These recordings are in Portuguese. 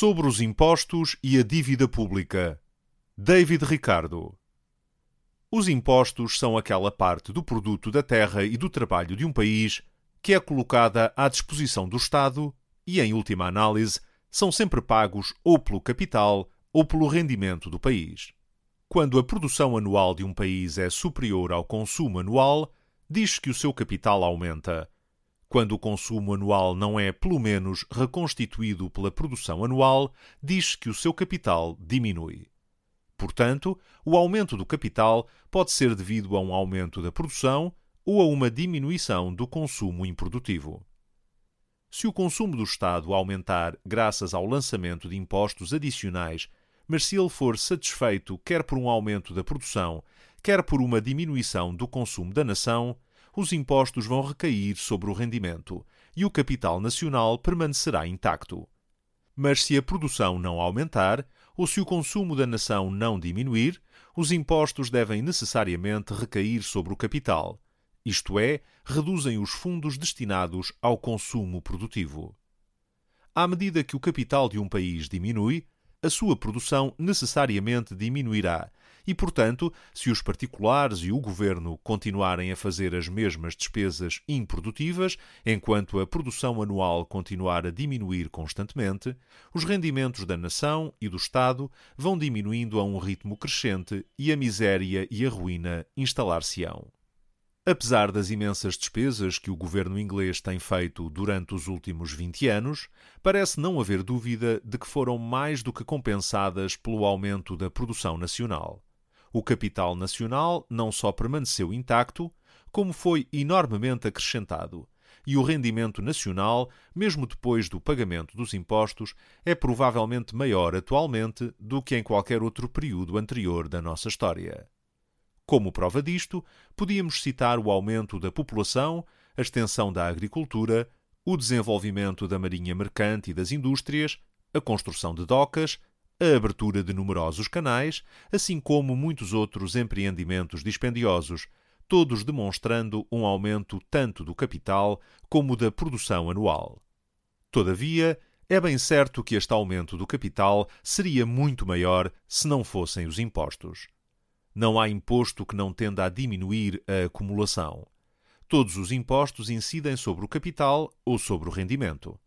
Sobre os impostos e a dívida pública. David Ricardo. Os impostos são aquela parte do produto da terra e do trabalho de um país que é colocada à disposição do Estado e, em última análise, são sempre pagos ou pelo capital ou pelo rendimento do país. Quando a produção anual de um país é superior ao consumo anual, diz que o seu capital aumenta quando o consumo anual não é, pelo menos, reconstituído pela produção anual, diz que o seu capital diminui. Portanto, o aumento do capital pode ser devido a um aumento da produção ou a uma diminuição do consumo improdutivo. Se o consumo do Estado aumentar graças ao lançamento de impostos adicionais, mas se ele for satisfeito quer por um aumento da produção, quer por uma diminuição do consumo da nação, os impostos vão recair sobre o rendimento e o capital nacional permanecerá intacto. Mas se a produção não aumentar, ou se o consumo da nação não diminuir, os impostos devem necessariamente recair sobre o capital, isto é, reduzem os fundos destinados ao consumo produtivo. À medida que o capital de um país diminui, a sua produção necessariamente diminuirá e, portanto, se os particulares e o governo continuarem a fazer as mesmas despesas improdutivas, enquanto a produção anual continuar a diminuir constantemente, os rendimentos da nação e do Estado vão diminuindo a um ritmo crescente e a miséria e a ruína instalar-se-ão. Apesar das imensas despesas que o governo inglês tem feito durante os últimos 20 anos, parece não haver dúvida de que foram mais do que compensadas pelo aumento da produção nacional o capital nacional não só permaneceu intacto, como foi enormemente acrescentado, e o rendimento nacional, mesmo depois do pagamento dos impostos, é provavelmente maior atualmente do que em qualquer outro período anterior da nossa história. Como prova disto, podíamos citar o aumento da população, a extensão da agricultura, o desenvolvimento da marinha mercante e das indústrias, a construção de docas, a abertura de numerosos canais, assim como muitos outros empreendimentos dispendiosos, todos demonstrando um aumento tanto do capital como da produção anual. Todavia, é bem certo que este aumento do capital seria muito maior se não fossem os impostos. Não há imposto que não tenda a diminuir a acumulação. Todos os impostos incidem sobre o capital ou sobre o rendimento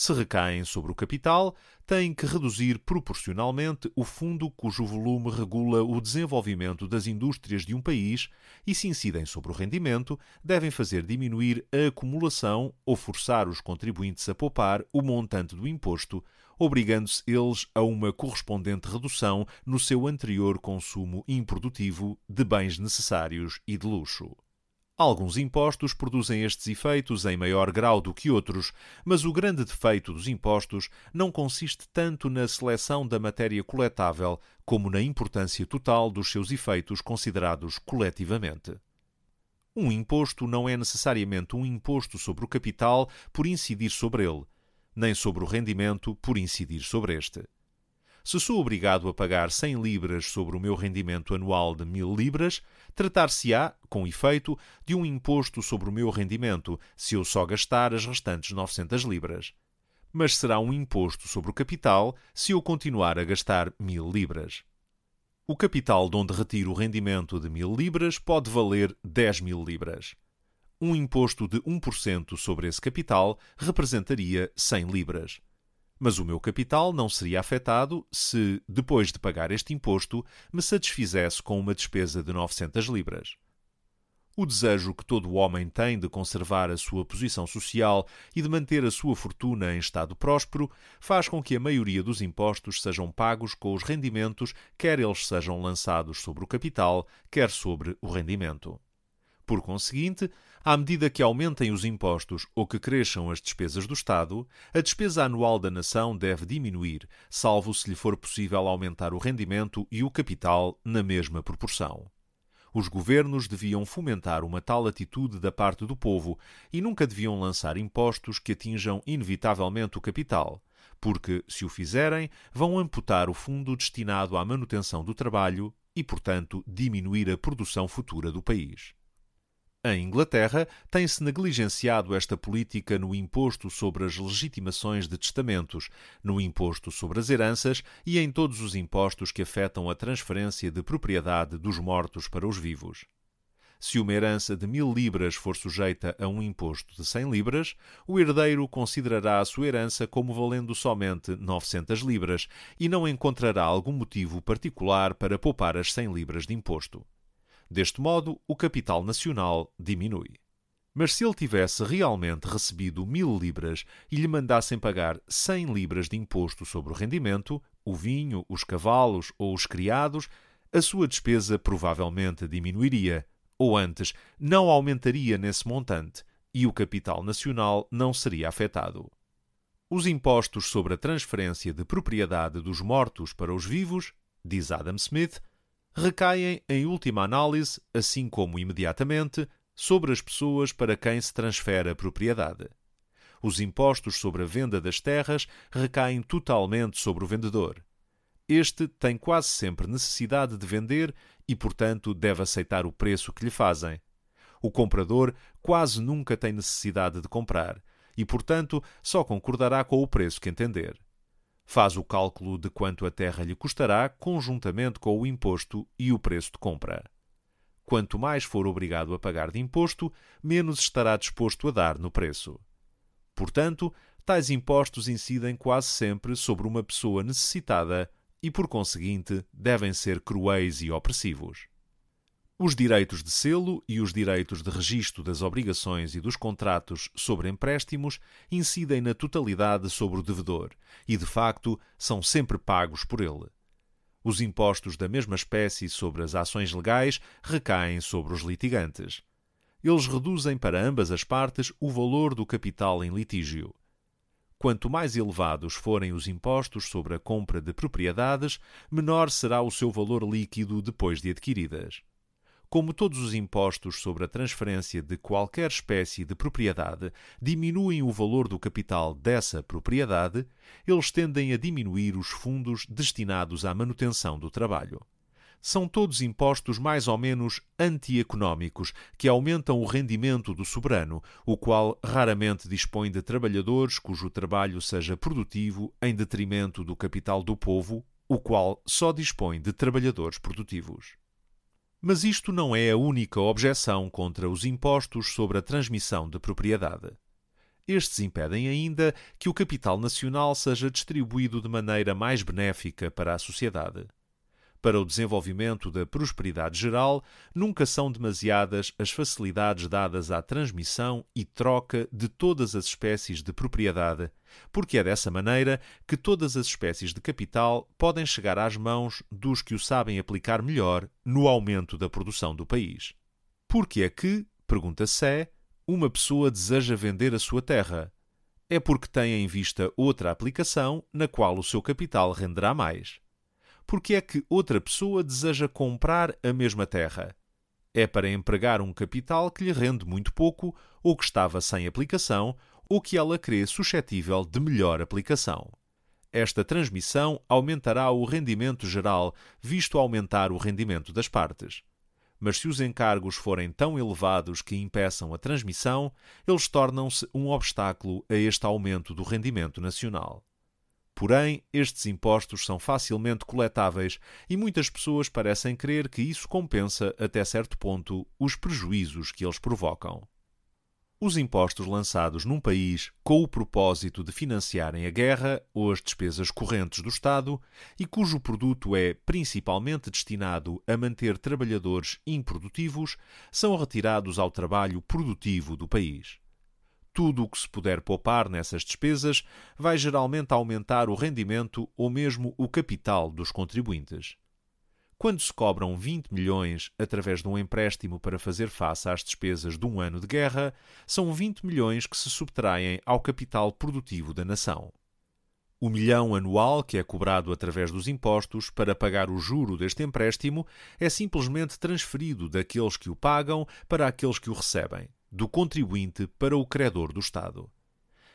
se recaem sobre o capital, têm que reduzir proporcionalmente o fundo cujo volume regula o desenvolvimento das indústrias de um país e, se incidem sobre o rendimento, devem fazer diminuir a acumulação ou forçar os contribuintes a poupar o montante do imposto, obrigando-se eles a uma correspondente redução no seu anterior consumo improdutivo de bens necessários e de luxo. Alguns impostos produzem estes efeitos em maior grau do que outros, mas o grande defeito dos impostos não consiste tanto na seleção da matéria coletável como na importância total dos seus efeitos considerados coletivamente. Um imposto não é necessariamente um imposto sobre o capital por incidir sobre ele, nem sobre o rendimento por incidir sobre este. Se sou obrigado a pagar 100 libras sobre o meu rendimento anual de 1000 libras, tratar-se-á, com efeito, de um imposto sobre o meu rendimento se eu só gastar as restantes 900 libras. Mas será um imposto sobre o capital se eu continuar a gastar 1000 libras. O capital de onde retiro o rendimento de 1000 libras pode valer 10 mil libras. Um imposto de 1% sobre esse capital representaria 100 libras mas o meu capital não seria afetado se, depois de pagar este imposto, me satisfizesse com uma despesa de 900 libras. O desejo que todo homem tem de conservar a sua posição social e de manter a sua fortuna em estado próspero faz com que a maioria dos impostos sejam pagos com os rendimentos, quer eles sejam lançados sobre o capital, quer sobre o rendimento. Por conseguinte, à medida que aumentem os impostos ou que cresçam as despesas do Estado, a despesa anual da nação deve diminuir, salvo se lhe for possível aumentar o rendimento e o capital na mesma proporção. Os governos deviam fomentar uma tal atitude da parte do povo e nunca deviam lançar impostos que atinjam inevitavelmente o capital, porque, se o fizerem, vão amputar o fundo destinado à manutenção do trabalho e, portanto, diminuir a produção futura do país. Em Inglaterra, tem-se negligenciado esta política no imposto sobre as legitimações de testamentos, no imposto sobre as heranças e em todos os impostos que afetam a transferência de propriedade dos mortos para os vivos. Se uma herança de mil libras for sujeita a um imposto de 100 libras, o herdeiro considerará a sua herança como valendo somente 900 libras e não encontrará algum motivo particular para poupar as 100 libras de imposto. Deste modo, o capital nacional diminui. Mas se ele tivesse realmente recebido mil libras e lhe mandassem pagar 100 libras de imposto sobre o rendimento, o vinho, os cavalos ou os criados, a sua despesa provavelmente diminuiria, ou antes, não aumentaria nesse montante, e o capital nacional não seria afetado. Os impostos sobre a transferência de propriedade dos mortos para os vivos, diz Adam Smith, recaem, em última análise, assim como imediatamente, sobre as pessoas para quem se transfere a propriedade. Os impostos sobre a venda das terras recaem totalmente sobre o vendedor. Este tem quase sempre necessidade de vender e, portanto, deve aceitar o preço que lhe fazem. O comprador quase nunca tem necessidade de comprar e, portanto, só concordará com o preço que entender faz o cálculo de quanto a terra lhe custará conjuntamente com o imposto e o preço de compra. Quanto mais for obrigado a pagar de imposto, menos estará disposto a dar no preço. Portanto, tais impostos incidem quase sempre sobre uma pessoa necessitada e, por conseguinte, devem ser cruéis e opressivos. Os direitos de selo e os direitos de registro das obrigações e dos contratos sobre empréstimos incidem na totalidade sobre o devedor e, de facto, são sempre pagos por ele. Os impostos da mesma espécie sobre as ações legais recaem sobre os litigantes. Eles reduzem para ambas as partes o valor do capital em litígio. Quanto mais elevados forem os impostos sobre a compra de propriedades, menor será o seu valor líquido depois de adquiridas. Como todos os impostos sobre a transferência de qualquer espécie de propriedade diminuem o valor do capital dessa propriedade, eles tendem a diminuir os fundos destinados à manutenção do trabalho. São todos impostos mais ou menos antieconómicos que aumentam o rendimento do soberano, o qual raramente dispõe de trabalhadores cujo trabalho seja produtivo em detrimento do capital do povo, o qual só dispõe de trabalhadores produtivos. Mas isto não é a única objeção contra os impostos sobre a transmissão de propriedade. Estes impedem ainda que o capital nacional seja distribuído de maneira mais benéfica para a sociedade para o desenvolvimento da prosperidade geral, nunca são demasiadas as facilidades dadas à transmissão e troca de todas as espécies de propriedade, porque é dessa maneira que todas as espécies de capital podem chegar às mãos dos que o sabem aplicar melhor no aumento da produção do país. Por que é que, pergunta Sé, uma pessoa deseja vender a sua terra? É porque tem em vista outra aplicação na qual o seu capital renderá mais porque é que outra pessoa deseja comprar a mesma terra? É para empregar um capital que lhe rende muito pouco, ou que estava sem aplicação, ou que ela crê suscetível de melhor aplicação. Esta transmissão aumentará o rendimento geral, visto aumentar o rendimento das partes. Mas se os encargos forem tão elevados que impeçam a transmissão, eles tornam-se um obstáculo a este aumento do rendimento nacional. Porém, estes impostos são facilmente coletáveis e muitas pessoas parecem crer que isso compensa, até certo ponto, os prejuízos que eles provocam. Os impostos lançados num país com o propósito de financiarem a guerra ou as despesas correntes do Estado e cujo produto é principalmente destinado a manter trabalhadores improdutivos são retirados ao trabalho produtivo do país tudo o que se puder poupar nessas despesas vai geralmente aumentar o rendimento ou mesmo o capital dos contribuintes. Quando se cobram 20 milhões através de um empréstimo para fazer face às despesas de um ano de guerra, são 20 milhões que se subtraem ao capital produtivo da nação. O milhão anual que é cobrado através dos impostos para pagar o juro deste empréstimo é simplesmente transferido daqueles que o pagam para aqueles que o recebem do contribuinte para o credor do Estado.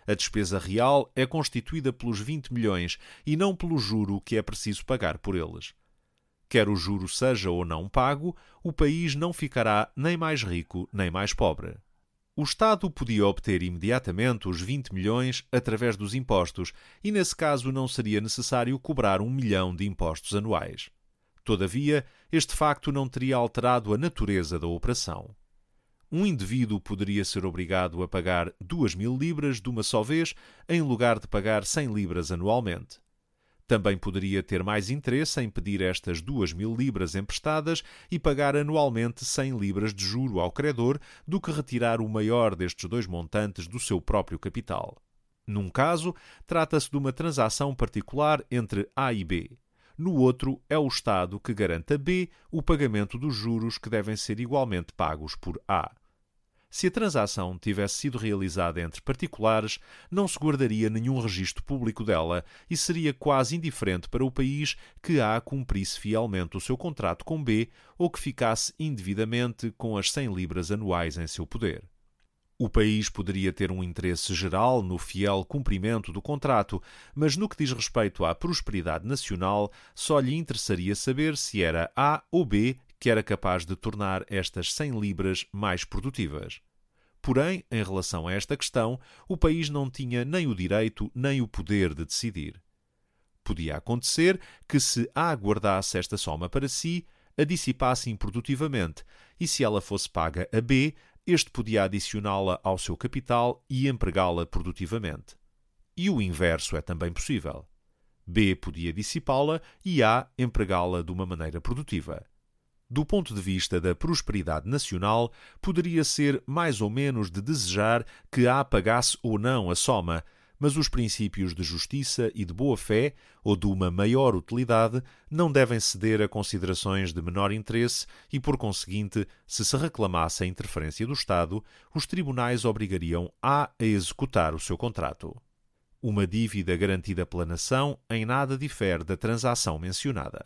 A despesa real é constituída pelos 20 milhões e não pelo juro que é preciso pagar por eles. Quer o juro seja ou não pago, o país não ficará nem mais rico nem mais pobre. O Estado podia obter imediatamente os 20 milhões através dos impostos e, nesse caso, não seria necessário cobrar um milhão de impostos anuais. Todavia, este facto não teria alterado a natureza da operação. Um indivíduo poderia ser obrigado a pagar 2 mil libras de uma só vez, em lugar de pagar 100 libras anualmente. Também poderia ter mais interesse em pedir estas duas mil libras emprestadas e pagar anualmente 100 libras de juro ao credor do que retirar o maior destes dois montantes do seu próprio capital. Num caso, trata-se de uma transação particular entre A e B. No outro, é o Estado que garante a B o pagamento dos juros que devem ser igualmente pagos por A. Se a transação tivesse sido realizada entre particulares, não se guardaria nenhum registro público dela e seria quase indiferente para o país que A cumprisse fielmente o seu contrato com B ou que ficasse indevidamente com as 100 libras anuais em seu poder. O país poderia ter um interesse geral no fiel cumprimento do contrato, mas no que diz respeito à prosperidade nacional, só lhe interessaria saber se era A ou B que era capaz de tornar estas 100 libras mais produtivas. Porém, em relação a esta questão, o país não tinha nem o direito nem o poder de decidir. Podia acontecer que, se A guardasse esta soma para si, a dissipasse improdutivamente, e se ela fosse paga a B, este podia adicioná-la ao seu capital e empregá-la produtivamente. E o inverso é também possível. B podia dissipá-la e A empregá-la de uma maneira produtiva do ponto de vista da prosperidade nacional, poderia ser mais ou menos de desejar que A pagasse ou não a soma, mas os princípios de justiça e de boa-fé, ou de uma maior utilidade, não devem ceder a considerações de menor interesse e, por conseguinte, se se reclamasse a interferência do Estado, os tribunais obrigariam A a executar o seu contrato. Uma dívida garantida pela nação em nada difere da transação mencionada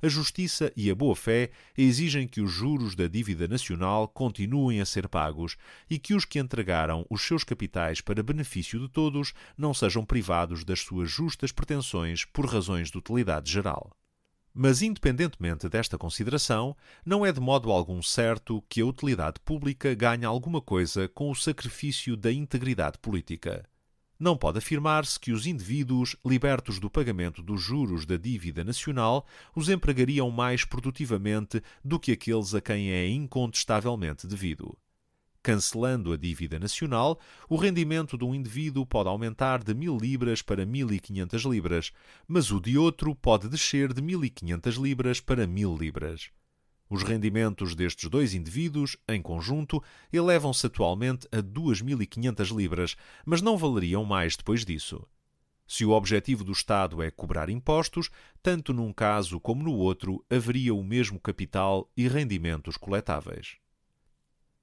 a justiça e a boa-fé exigem que os juros da dívida nacional continuem a ser pagos e que os que entregaram os seus capitais para benefício de todos não sejam privados das suas justas pretensões por razões de utilidade geral. Mas, independentemente desta consideração, não é de modo algum certo que a utilidade pública ganhe alguma coisa com o sacrifício da integridade política não pode afirmar-se que os indivíduos, libertos do pagamento dos juros da dívida nacional, os empregariam mais produtivamente do que aqueles a quem é incontestavelmente devido. Cancelando a dívida nacional, o rendimento de um indivíduo pode aumentar de mil libras para mil e quinhentas libras, mas o de outro pode descer de mil e quinhentas libras para mil libras. Os rendimentos destes dois indivíduos, em conjunto, elevam-se atualmente a 2.500 libras, mas não valeriam mais depois disso. Se o objetivo do Estado é cobrar impostos, tanto num caso como no outro haveria o mesmo capital e rendimentos coletáveis.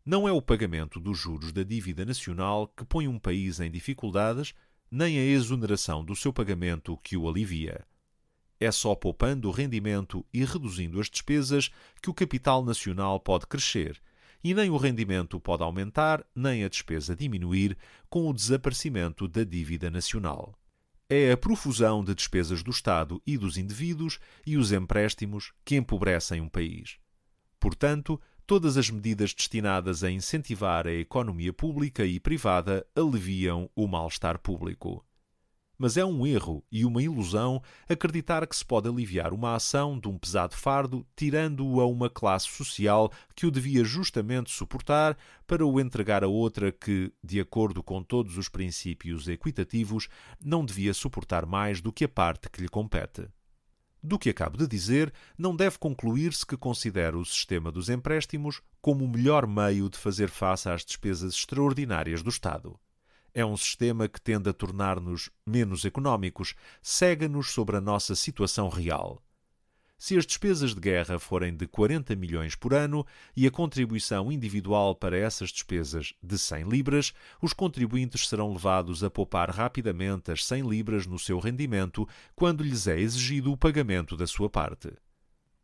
Não é o pagamento dos juros da dívida nacional que põe um país em dificuldades, nem a exoneração do seu pagamento que o alivia. É só poupando o rendimento e reduzindo as despesas que o capital nacional pode crescer, e nem o rendimento pode aumentar, nem a despesa diminuir com o desaparecimento da dívida nacional. É a profusão de despesas do Estado e dos indivíduos e os empréstimos que empobrecem um país. Portanto, todas as medidas destinadas a incentivar a economia pública e privada aliviam o mal-estar público. Mas é um erro e uma ilusão acreditar que se pode aliviar uma ação de um pesado fardo tirando-o a uma classe social que o devia justamente suportar para o entregar a outra que, de acordo com todos os princípios equitativos, não devia suportar mais do que a parte que lhe compete. Do que acabo de dizer, não deve concluir-se que considero o sistema dos empréstimos como o melhor meio de fazer face às despesas extraordinárias do Estado. É um sistema que tende a tornar-nos menos económicos, cega-nos sobre a nossa situação real. Se as despesas de guerra forem de 40 milhões por ano e a contribuição individual para essas despesas de 100 libras, os contribuintes serão levados a poupar rapidamente as 100 libras no seu rendimento quando lhes é exigido o pagamento da sua parte.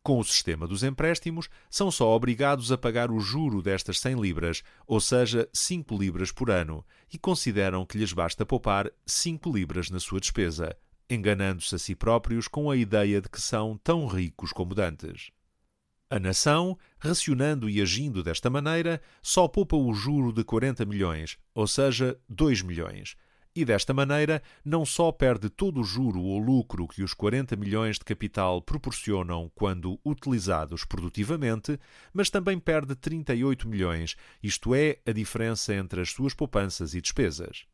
Com o sistema dos empréstimos, são só obrigados a pagar o juro destas 100 libras, ou seja, 5 libras por ano, e consideram que lhes basta poupar 5 libras na sua despesa, enganando-se a si próprios com a ideia de que são tão ricos como dantes. A nação, racionando e agindo desta maneira, só poupa o juro de 40 milhões, ou seja, 2 milhões, e desta maneira não só perde todo o juro ou lucro que os 40 milhões de capital proporcionam quando utilizados produtivamente, mas também perde 38 milhões, isto é, a diferença entre as suas poupanças e despesas.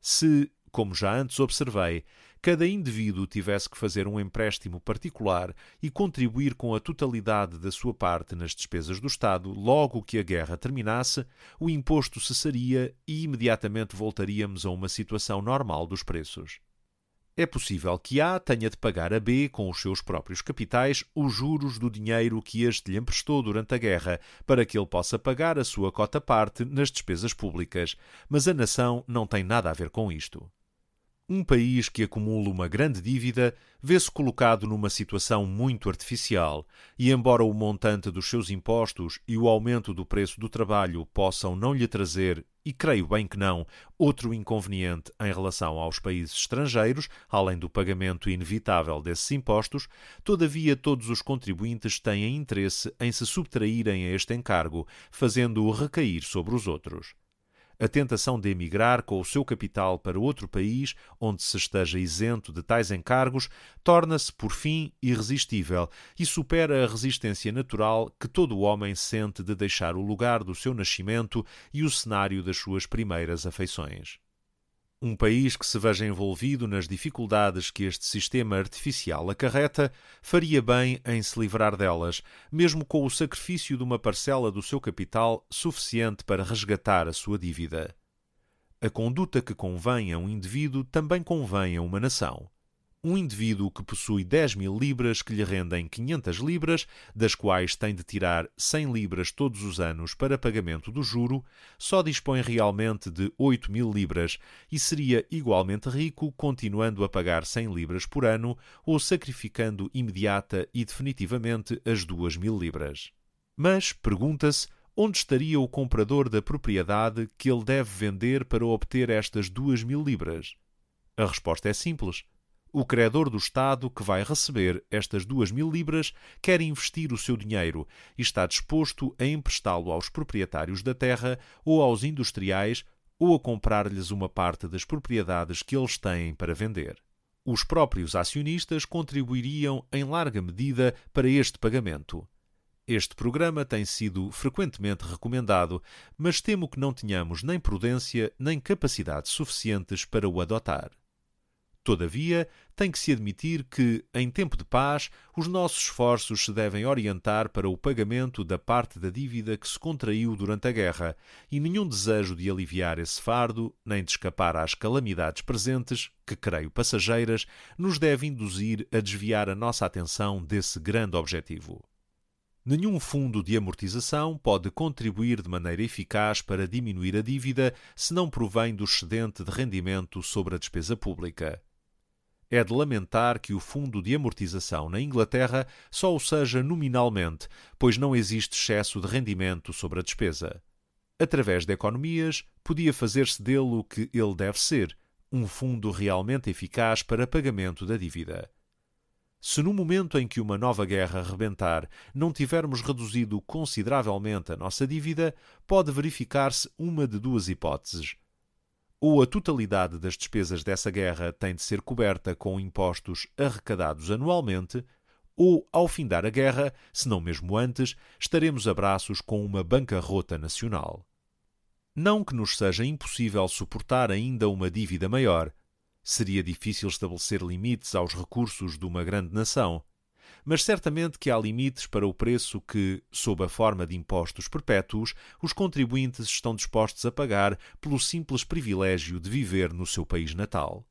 Se, como já antes observei, cada indivíduo tivesse que fazer um empréstimo particular e contribuir com a totalidade da sua parte nas despesas do Estado logo que a guerra terminasse, o imposto cessaria e imediatamente voltaríamos a uma situação normal dos preços. É possível que A tenha de pagar a B, com os seus próprios capitais, os juros do dinheiro que este lhe emprestou durante a guerra, para que ele possa pagar a sua cota-parte nas despesas públicas, mas a nação não tem nada a ver com isto. Um país que acumula uma grande dívida vê-se colocado numa situação muito artificial, e embora o montante dos seus impostos e o aumento do preço do trabalho possam não lhe trazer, e creio bem que não, outro inconveniente em relação aos países estrangeiros, além do pagamento inevitável desses impostos, todavia todos os contribuintes têm interesse em se subtraírem a este encargo, fazendo-o recair sobre os outros a tentação de emigrar com o seu capital para outro país onde se esteja isento de tais encargos torna-se, por fim, irresistível e supera a resistência natural que todo homem sente de deixar o lugar do seu nascimento e o cenário das suas primeiras afeições. Um país que se veja envolvido nas dificuldades que este sistema artificial acarreta faria bem em se livrar delas, mesmo com o sacrifício de uma parcela do seu capital suficiente para resgatar a sua dívida. A conduta que convém a um indivíduo também convém a uma nação um indivíduo que possui 10 mil libras que lhe rendem 500 libras, das quais tem de tirar 100 libras todos os anos para pagamento do juro, só dispõe realmente de 8 mil libras e seria igualmente rico continuando a pagar 100 libras por ano ou sacrificando imediata e definitivamente as 2 mil libras. Mas, pergunta-se, onde estaria o comprador da propriedade que ele deve vender para obter estas 2 mil libras? A resposta é simples o credor do Estado que vai receber estas duas mil libras quer investir o seu dinheiro e está disposto a emprestá-lo aos proprietários da terra ou aos industriais ou a comprar-lhes uma parte das propriedades que eles têm para vender. Os próprios acionistas contribuiriam em larga medida para este pagamento. Este programa tem sido frequentemente recomendado, mas temo que não tenhamos nem prudência nem capacidade suficientes para o adotar. Todavia, tem que se admitir que, em tempo de paz, os nossos esforços se devem orientar para o pagamento da parte da dívida que se contraiu durante a guerra, e nenhum desejo de aliviar esse fardo, nem de escapar às calamidades presentes, que creio passageiras, nos deve induzir a desviar a nossa atenção desse grande objetivo. Nenhum fundo de amortização pode contribuir de maneira eficaz para diminuir a dívida se não provém do excedente de rendimento sobre a despesa pública. É de lamentar que o fundo de amortização na Inglaterra só o seja nominalmente, pois não existe excesso de rendimento sobre a despesa. Através de economias, podia fazer-se dele o que ele deve ser, um fundo realmente eficaz para pagamento da dívida. Se no momento em que uma nova guerra rebentar não tivermos reduzido consideravelmente a nossa dívida, pode verificar-se uma de duas hipóteses ou a totalidade das despesas dessa guerra tem de ser coberta com impostos arrecadados anualmente, ou, ao findar a guerra, se não mesmo antes, estaremos a braços com uma bancarrota nacional. Não que nos seja impossível suportar ainda uma dívida maior. Seria difícil estabelecer limites aos recursos de uma grande nação mas certamente que há limites para o preço que, sob a forma de impostos perpétuos, os contribuintes estão dispostos a pagar pelo simples privilégio de viver no seu país natal.